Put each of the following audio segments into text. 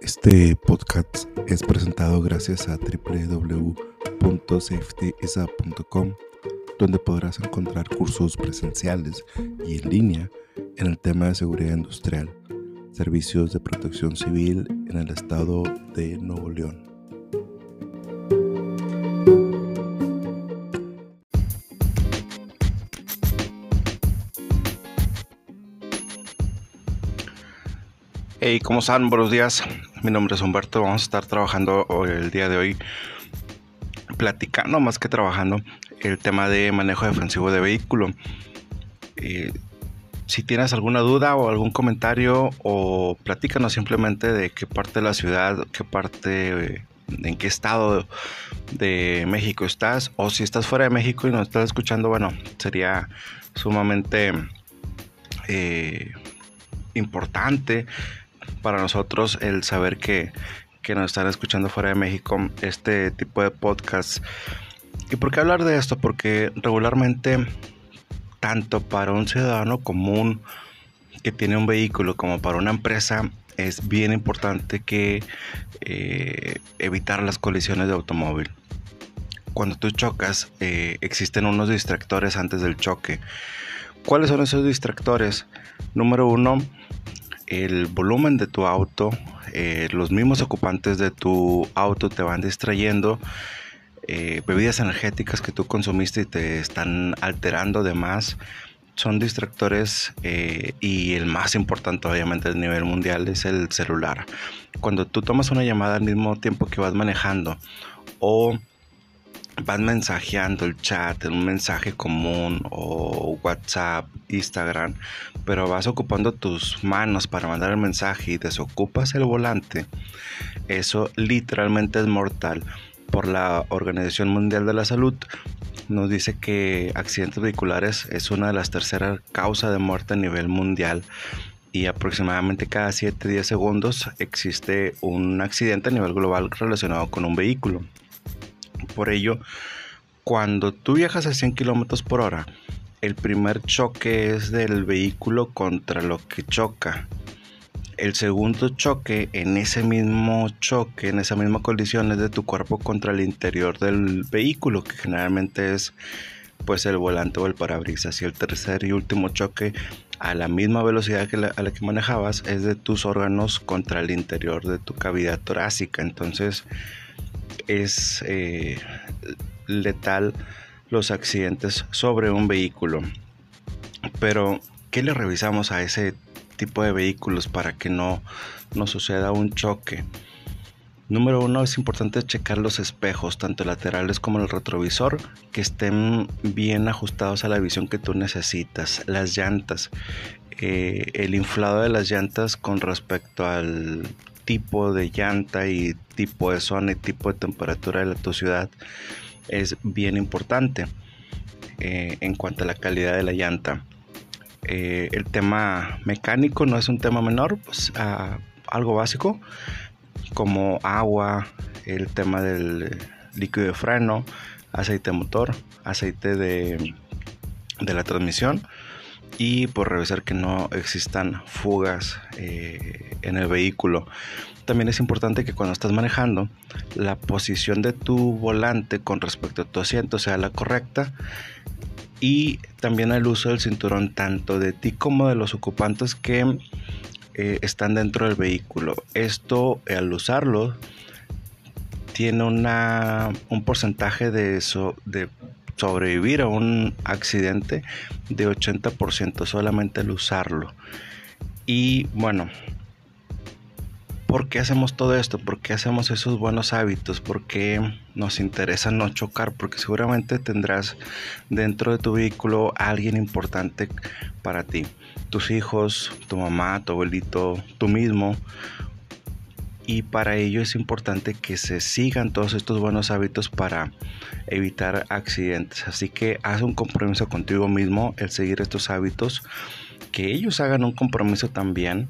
Este podcast es presentado gracias a www.safetyisa.com, donde podrás encontrar cursos presenciales y en línea en el tema de seguridad industrial, servicios de protección civil en el estado de Nuevo León. Hey, ¿cómo están? Buenos días. Mi nombre es Humberto. Vamos a estar trabajando el día de hoy, platicando más que trabajando, el tema de manejo defensivo de vehículo. Eh, si tienes alguna duda o algún comentario, o platícanos simplemente de qué parte de la ciudad, qué parte, en qué estado de México estás, o si estás fuera de México y nos estás escuchando, bueno, sería sumamente eh, importante para nosotros el saber que, nos están escuchando fuera de México este tipo de podcast. ¿Y por qué hablar de esto? Porque regularmente, tanto para un ciudadano común que tiene un vehículo como para una empresa, es bien importante que eh, evitar las colisiones de automóvil. Cuando tú chocas, eh, existen unos distractores antes del choque. ¿Cuáles son esos distractores? Número uno, el volumen de tu auto, eh, los mismos ocupantes de tu auto te van distrayendo, eh, bebidas energéticas que tú consumiste y te están alterando de más, son distractores eh, y el más importante obviamente a nivel mundial es el celular. Cuando tú tomas una llamada al mismo tiempo que vas manejando o vas mensajeando el chat en un mensaje común o WhatsApp, Instagram, pero vas ocupando tus manos para mandar el mensaje y desocupas el volante, eso literalmente es mortal. Por la Organización Mundial de la Salud nos dice que accidentes vehiculares es una de las terceras causas de muerte a nivel mundial y aproximadamente cada 7-10 segundos existe un accidente a nivel global relacionado con un vehículo. Por ello, cuando tú viajas a 100 km por hora, el primer choque es del vehículo contra lo que choca. El segundo choque, en ese mismo choque, en esa misma colisión, es de tu cuerpo contra el interior del vehículo, que generalmente es pues el volante o el parabrisas. Y el tercer y último choque, a la misma velocidad que a la que manejabas, es de tus órganos contra el interior de tu cavidad torácica. Entonces, es eh, letal los accidentes sobre un vehículo. Pero, ¿qué le revisamos a ese tipo de vehículos para que no, suceda un choque? Número uno, es importante checar los espejos, tanto laterales como el retrovisor, que estén bien ajustados a la visión que tú necesitas. Las llantas, eh, el inflado de las llantas con respecto al tipo de llanta y tipo de zona y tipo de temperatura de tu ciudad es bien importante eh, en cuanto a la calidad de la llanta. Eh, el tema mecánico no es un tema menor, pues algo básico como agua, el tema del líquido de freno, aceite motor, aceite de, de la transmisión y por revisar que no existan fugas eh, en el vehículo. También es importante que cuando estás manejando la posición de tu volante con respecto a tu asiento sea la correcta y también el uso del cinturón tanto de ti como de los ocupantes que eh, están dentro del vehículo. Esto al usarlo tiene una, un porcentaje de, eso, de sobrevivir a un accidente de 80% solamente al usarlo. Y bueno, ¿por qué hacemos todo esto? ¿Por qué hacemos esos buenos hábitos? ¿Por qué nos interesa no chocar? Porque seguramente tendrás dentro de tu vehículo alguien importante para ti. Tus hijos, tu mamá, tu abuelito, tú mismo y para ello es importante que se sigan todos estos buenos hábitos para evitar accidentes. Así que haz un compromiso contigo mismo el seguir estos hábitos, que ellos hagan un compromiso también.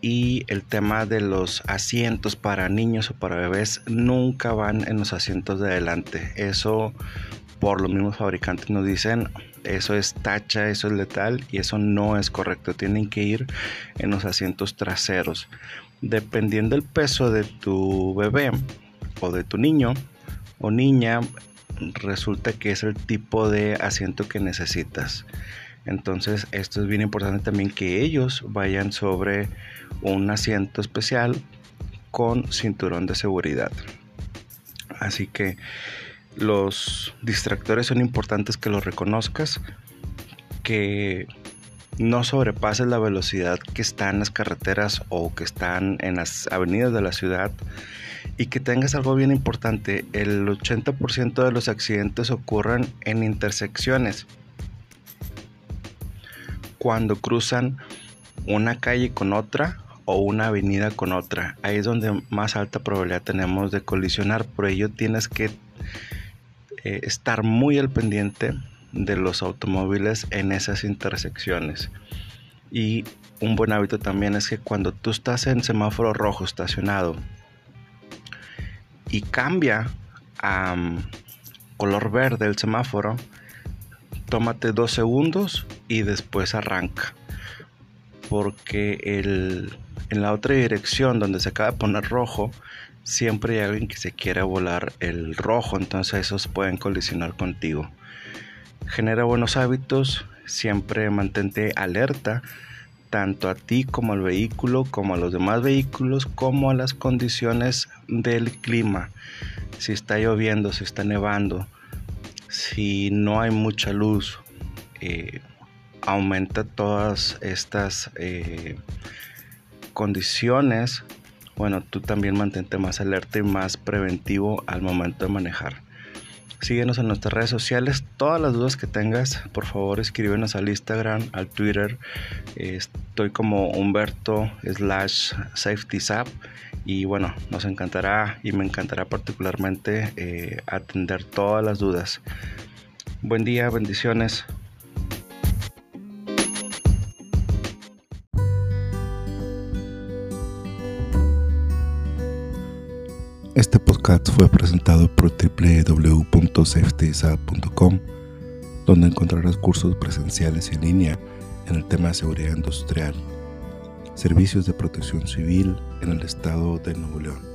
Y el tema de los asientos para niños o para bebés nunca van en los asientos de adelante. Eso por los mismos fabricantes nos dicen, eso es tacha, eso es letal y eso no es correcto. Tienen que ir en los asientos traseros. Dependiendo del peso de tu bebé o de tu niño o niña, resulta que es el tipo de asiento que necesitas. Entonces esto es bien importante también que ellos vayan sobre un asiento especial con cinturón de seguridad. Así que los distractores son importantes que los reconozcas, que no sobrepases la velocidad que está en las carreteras o que están en las avenidas de la ciudad y que tengas algo bien importante, el 80% de los accidentes ocurren en intersecciones. Cuando cruzan una calle con otra o una avenida con otra. Ahí es donde más alta probabilidad tenemos de colisionar. Por ello tienes que eh, estar muy al pendiente de los automóviles en esas intersecciones. Y un buen hábito también es que cuando tú estás en semáforo rojo estacionado y cambia a color verde el semáforo, tómate dos segundos y después arranca. Porque en la otra dirección donde se acaba de poner rojo, siempre hay alguien que se quiere volar el rojo, entonces esos pueden colisionar contigo. Genera buenos hábitos, siempre mantente alerta tanto a ti como al vehículo, como a los demás vehículos, como a las condiciones del clima. Si está lloviendo, si está nevando, si no hay mucha luz, eh, aumenta todas estas eh, condiciones. Bueno, tú también mantente más alerta y más preventivo al momento de manejar. Síguenos en nuestras redes sociales. Todas las dudas que tengas, por favor, escríbenos al Instagram, al Twitter. Estoy como Humberto slash SafetySap. Y bueno, nos encantará y me encantará particularmente eh, atender todas las dudas. Buen día, bendiciones. Podcast fue presentado por www.safetysat.com, donde encontrarás cursos presenciales en línea en el tema de seguridad industrial, servicios de protección civil en el estado de Nuevo León.